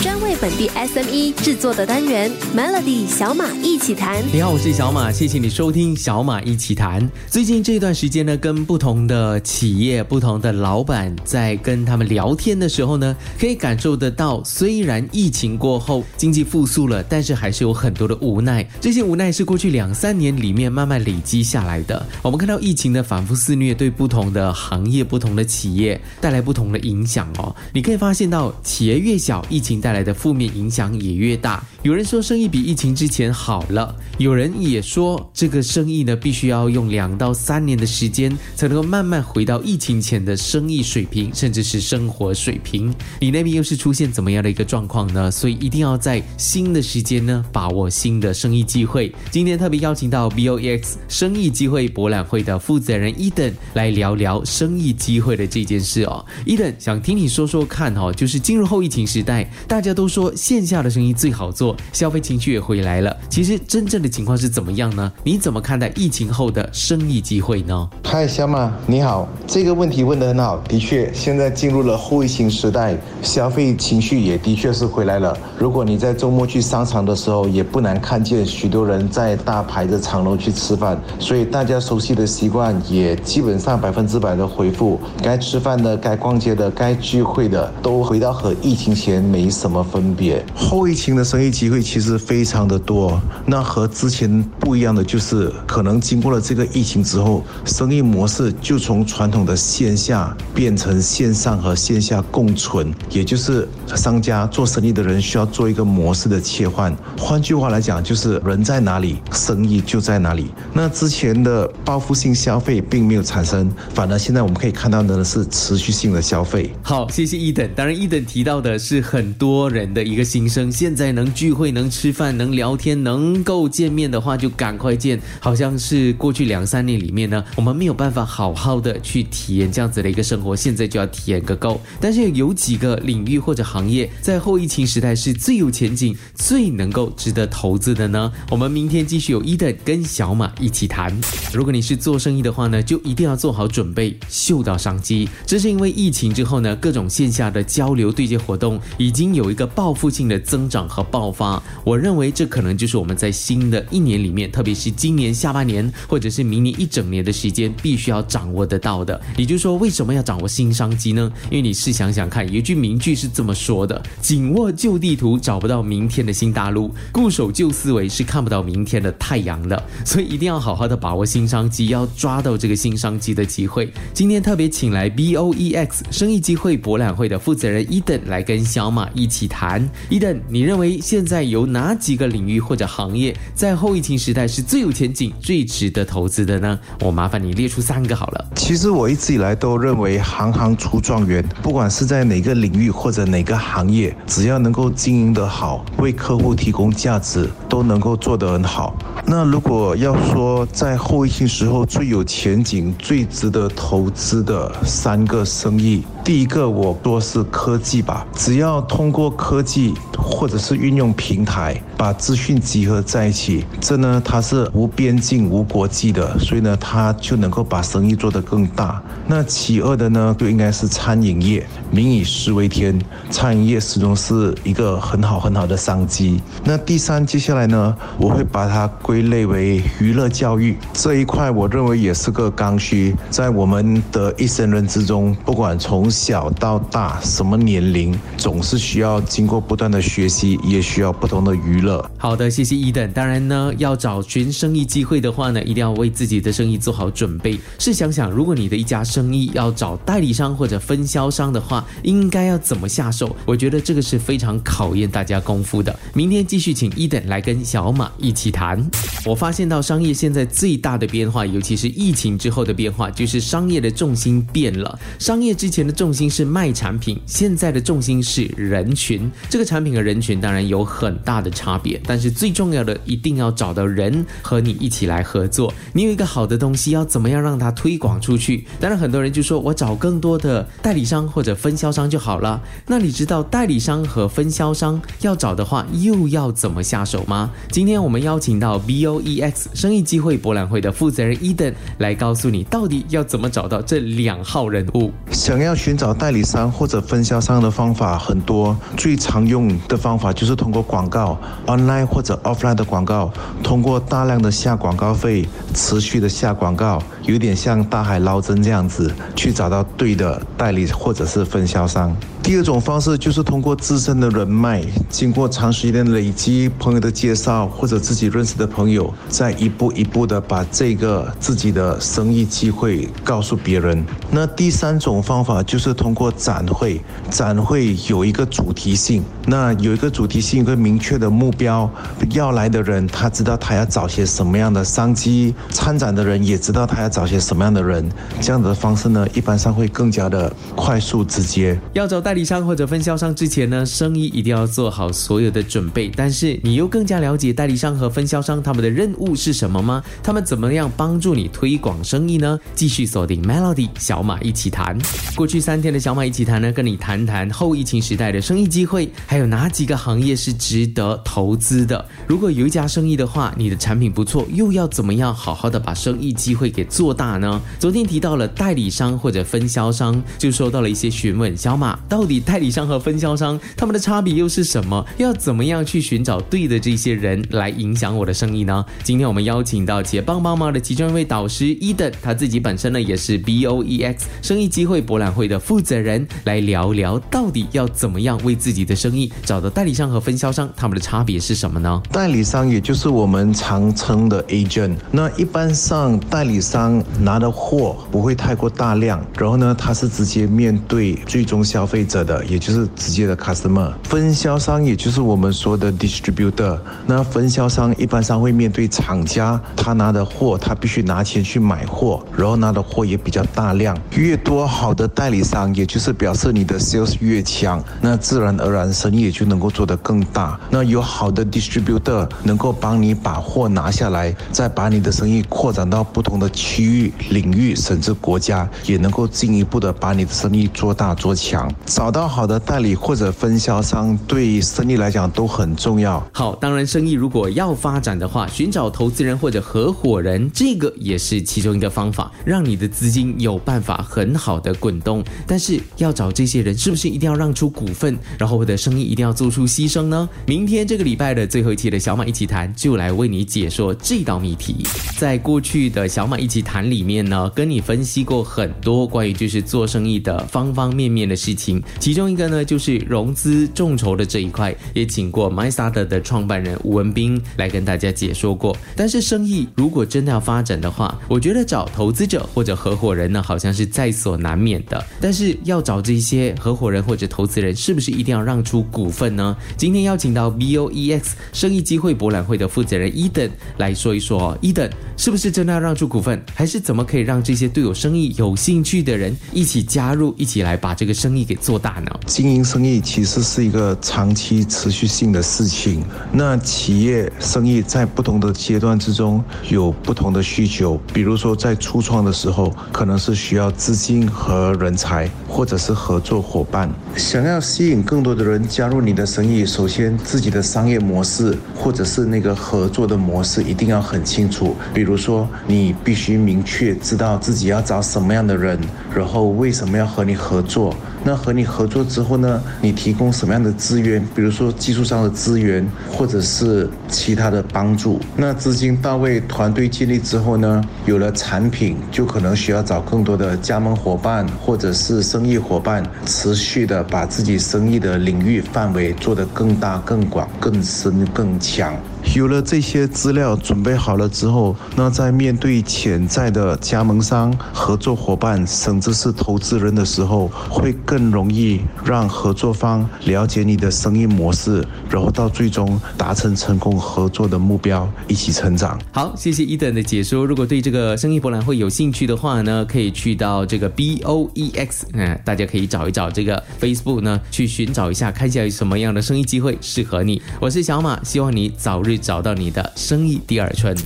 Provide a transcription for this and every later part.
专为本地 SME 制作的单元 Melody 小马一起谈。你好，我是小马，谢谢你收听小马一起谈。最近这段时间呢，跟不同的企业、不同的老板在跟他们聊天的时候呢，可以感受得到，虽然疫情过后经济复苏了，但是还是有很多的无奈。这些无奈是过去两三年里面慢慢累积下来的。我们看到疫情的反复肆虐，对不同的行业、不同的企业带来不同的影响哦。你可以发现到，企业越小，疫情带带来的负面影响也越大。有人说生意比疫情之前好了，有人也说这个生意呢必须要用两到三年的时间才能够慢慢回到疫情前的生意水平，甚至是生活水平。你那边又是出现怎么样的一个状况呢？所以一定要在新的时间呢把握新的生意机会。今天特别邀请到 BOEX 生意机会博览会的负责人伊登来聊聊生意机会的这件事哦。伊登想听你说说看哦，就是进入后疫情时代，大大家都说线下的生意最好做。消费情绪也回来了，其实真正的情况是怎么样呢？你怎么看待疫情后的生意机会呢？嗨，小马，你好，这个问题问得很好。的确，现在进入了后疫情时代，消费情绪也的确是回来了。如果你在周末去商场的时候，也不难看见许多人在大排的长龙去吃饭，所以大家熟悉的习惯也基本上百分之百的恢复。该吃饭的、该逛街的、该聚会的，都回到和疫情前没什么分别。后疫情的生意。机会其实非常的多，那和之前不一样的就是，可能经过了这个疫情之后，生意模式就从传统的线下变成线上和线下共存，也就是商家做生意的人需要做一个模式的切换。换句话来讲，就是人在哪里，生意就在哪里。那之前的报复性消费并没有产生，反而现在我们可以看到的是持续性的消费。好，谢谢一等。当然，一等提到的是很多多人的一个心声，现在能聚。会能吃饭能聊天能够见面的话就赶快见，好像是过去两三年里面呢，我们没有办法好好的去体验这样子的一个生活，现在就要体验个够。但是有几个领域或者行业在后疫情时代是最有前景、最能够值得投资的呢？我们明天继续有伊登跟小马一起谈。如果你是做生意的话呢，就一定要做好准备，嗅到商机。这是因为疫情之后呢，各种线下的交流对接活动已经有有一个报复性的增长和爆。发，我认为这可能就是我们在新的一年里面，特别是今年下半年或者是明年一整年的时间，必须要掌握得到的。也就是说，为什么要掌握新商机呢？因为你试想想看，有一句名句是这么说的：紧握旧地图，找不到明天的新大陆；固守旧思维，是看不到明天的太阳的。所以一定要好好的把握新商机，要抓到这个新商机的机会。今天特别请来 BOEX 生意机会博览会的负责人伊登来跟小马一起起谈。伊登，你认为现在有哪几个领域或者行业在后疫情时代是最有前景、最值得投资的呢？我麻烦你列出三个好了。其实我一直以来都认为，行行出状元，不管是在哪个领域或者哪个行业，只要能够经营得好，为客户提供价值，都能够做得很好。那如果要说在后疫情时候最有前景、最值得投资的三个生意，第一个我多是科技吧，只要通过科技或者是运用。平台把资讯集合在一起，这呢它是无边境、无国际的，所以呢它就能够把生意做得更大。那其二的呢就应该是餐饮业，民以食为天，餐饮业始终是一个很好很好的商机。那第三，接下来呢我会把它归类为娱乐教育这一块，我认为也是个刚需，在我们的一生人之中，不管从小到大，什么年龄，总是需要经过不断的学习，也需要。不同的娱乐，好的，谢谢伊登。当然呢，要找寻生意机会的话呢，一定要为自己的生意做好准备。试想想，如果你的一家生意要找代理商或者分销商的话，应该要怎么下手？我觉得这个是非常考验大家功夫的。明天继续请伊登来跟小马一起谈。我发现到商业现在最大的变化，尤其是疫情之后的变化，就是商业的重心变了。商业之前的重心是卖产品，现在的重心是人群。这个产品和人群当然有。很大的差别，但是最重要的一定要找到人和你一起来合作。你有一个好的东西，要怎么样让它推广出去？当然，很多人就说我找更多的代理商或者分销商就好了。那你知道代理商和分销商要找的话，又要怎么下手吗？今天我们邀请到 BOEX 生意机会博览会的负责人 Eden 来告诉你，到底要怎么找到这两号人物。想要学。寻找代理商或者分销商的方法很多，最常用的方法就是通过广告，online 或者 offline 的广告，通过大量的下广告费，持续的下广告，有点像大海捞针这样子，去找到对的代理或者是分销商。第二种方式就是通过自身的人脉，经过长时间的累积、朋友的介绍或者自己认识的朋友，再一步一步的把这个自己的生意机会告诉别人。那第三种方法就是通过展会，展会有一个主题性，那有一个主题性，一个明确的目标，要来的人他知道他要找些什么样的商机，参展的人也知道他要找些什么样的人，这样子的方式呢，一般上会更加的快速直接。要找代理商或者分销商之前呢，生意一定要做好所有的准备。但是你又更加了解代理商和分销商他们的任务是什么吗？他们怎么样帮助你推广生意呢？继续锁定 Melody 小马一起谈。过去三天的小马一起谈呢，跟你谈谈后疫情时代的生意机会，还有哪几个行业是值得投资的。如果有一家生意的话，你的产品不错，又要怎么样好好的把生意机会给做大呢？昨天提到了代理商或者分销商，就收到了一些询问，小马到底代理商和分销商他们的差别又是什么？要怎么样去寻找对的这些人来影响我的生意呢？今天我们邀请到企业帮帮忙的其中一位导师伊登，他自己本身呢也是 BOEX 生意机会博览会的负责人，来聊聊到底要怎么样为自己的生意找到代理商和分销商，他们的差别是什么呢？代理商也就是我们常称的 agent。那一般上代理商拿的货不会太过大量，然后呢，他是直接面对最终消费者的，也就是直接的 customer。分销商也就是我们说的 distributor。那分销商一般上会面对厂家，他拿的货他必须拿钱去买货，然后拿的货也比较大量。越多好的代理商，也就是表示你的 sales 越强，那自然而然生意也就能够做得更大。那有好的 distributor 能够帮你把货拿下来，再把你的生意扩展到不同的区域、领域，甚至国家，也能够进一步的把你的生意做大做强。找到好的代理或者分销商，对生意来讲都很重要。好，当然，生意如果要发展的话，寻找投资人或者合伙人，这个也是其中一个方法，让你的资金有办法很好的滚动。但是要找这些人，是不是一定要让出股份，然后我的生意一定要做出牺牲呢？明天这个礼拜的最后一期的小马一起谈，就来为你解说这道谜题。在过去的小马一起谈里面呢，跟你分析过很多关于就是做生意的方方面面的事情，其中一个呢就是融资众筹的这一块，也请过 MyStarter 的创办人吴文斌来跟大家解说过。但是生意如果真的要发展的话，我觉得找投资者或者合伙人呢，好像是在所难免的。但是要找这些合伙人或者投资人，是不是一定要让出股份呢？今天邀请到 BOEX 生意机会博览会的负责人伊登来说一说。伊登是不是真的要让出股份，还是怎么可以让这些对有生意有兴趣的人一起加入，一起来把这个生意给做大呢？经营生意其实是一个长期持续性的事情。那企业生意在不同的阶段之中有不同的需求，比如说在初创的时候，可能是需要资金和人才，或者是合作伙伴。想要吸引更多的人加入你的生意，首先自己的商业模式或者是那个合作的模式一定要很清楚。比如说，你必须明确知道自己要找什么样的人，然后为什么要和你合作。那和你合作之后呢，你提供什么样的资源？比如说技术上的资源，或者是其他的帮助。那资金到位，团队建立之后呢，有了产品，就可能需要找更多的加盟伙伴，或者是生意伙伴，持续的把自己生意的领域范围做得更大、更广、更深、更强。有了这些资料准备好了之后，那在面对潜在的加盟商、合作伙伴，甚至是投资人的时候，会更容易让合作方了解你的生意模式，然后到最终达成成功合作的目标，一起成长。好，谢谢伊登的解说。如果对这个生意博览会有兴趣的话呢，可以去到这个 BOEX，嗯，大家可以找一找这个 Facebook 呢，去寻找一下，看一下有什么样的生意机会适合你。我是小马，希望你早日。找到你的生意第二春。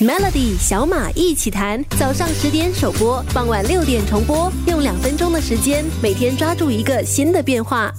Melody 小马一起谈，早上十点首播，傍晚六点重播，用两分钟的时间，每天抓住一个新的变化。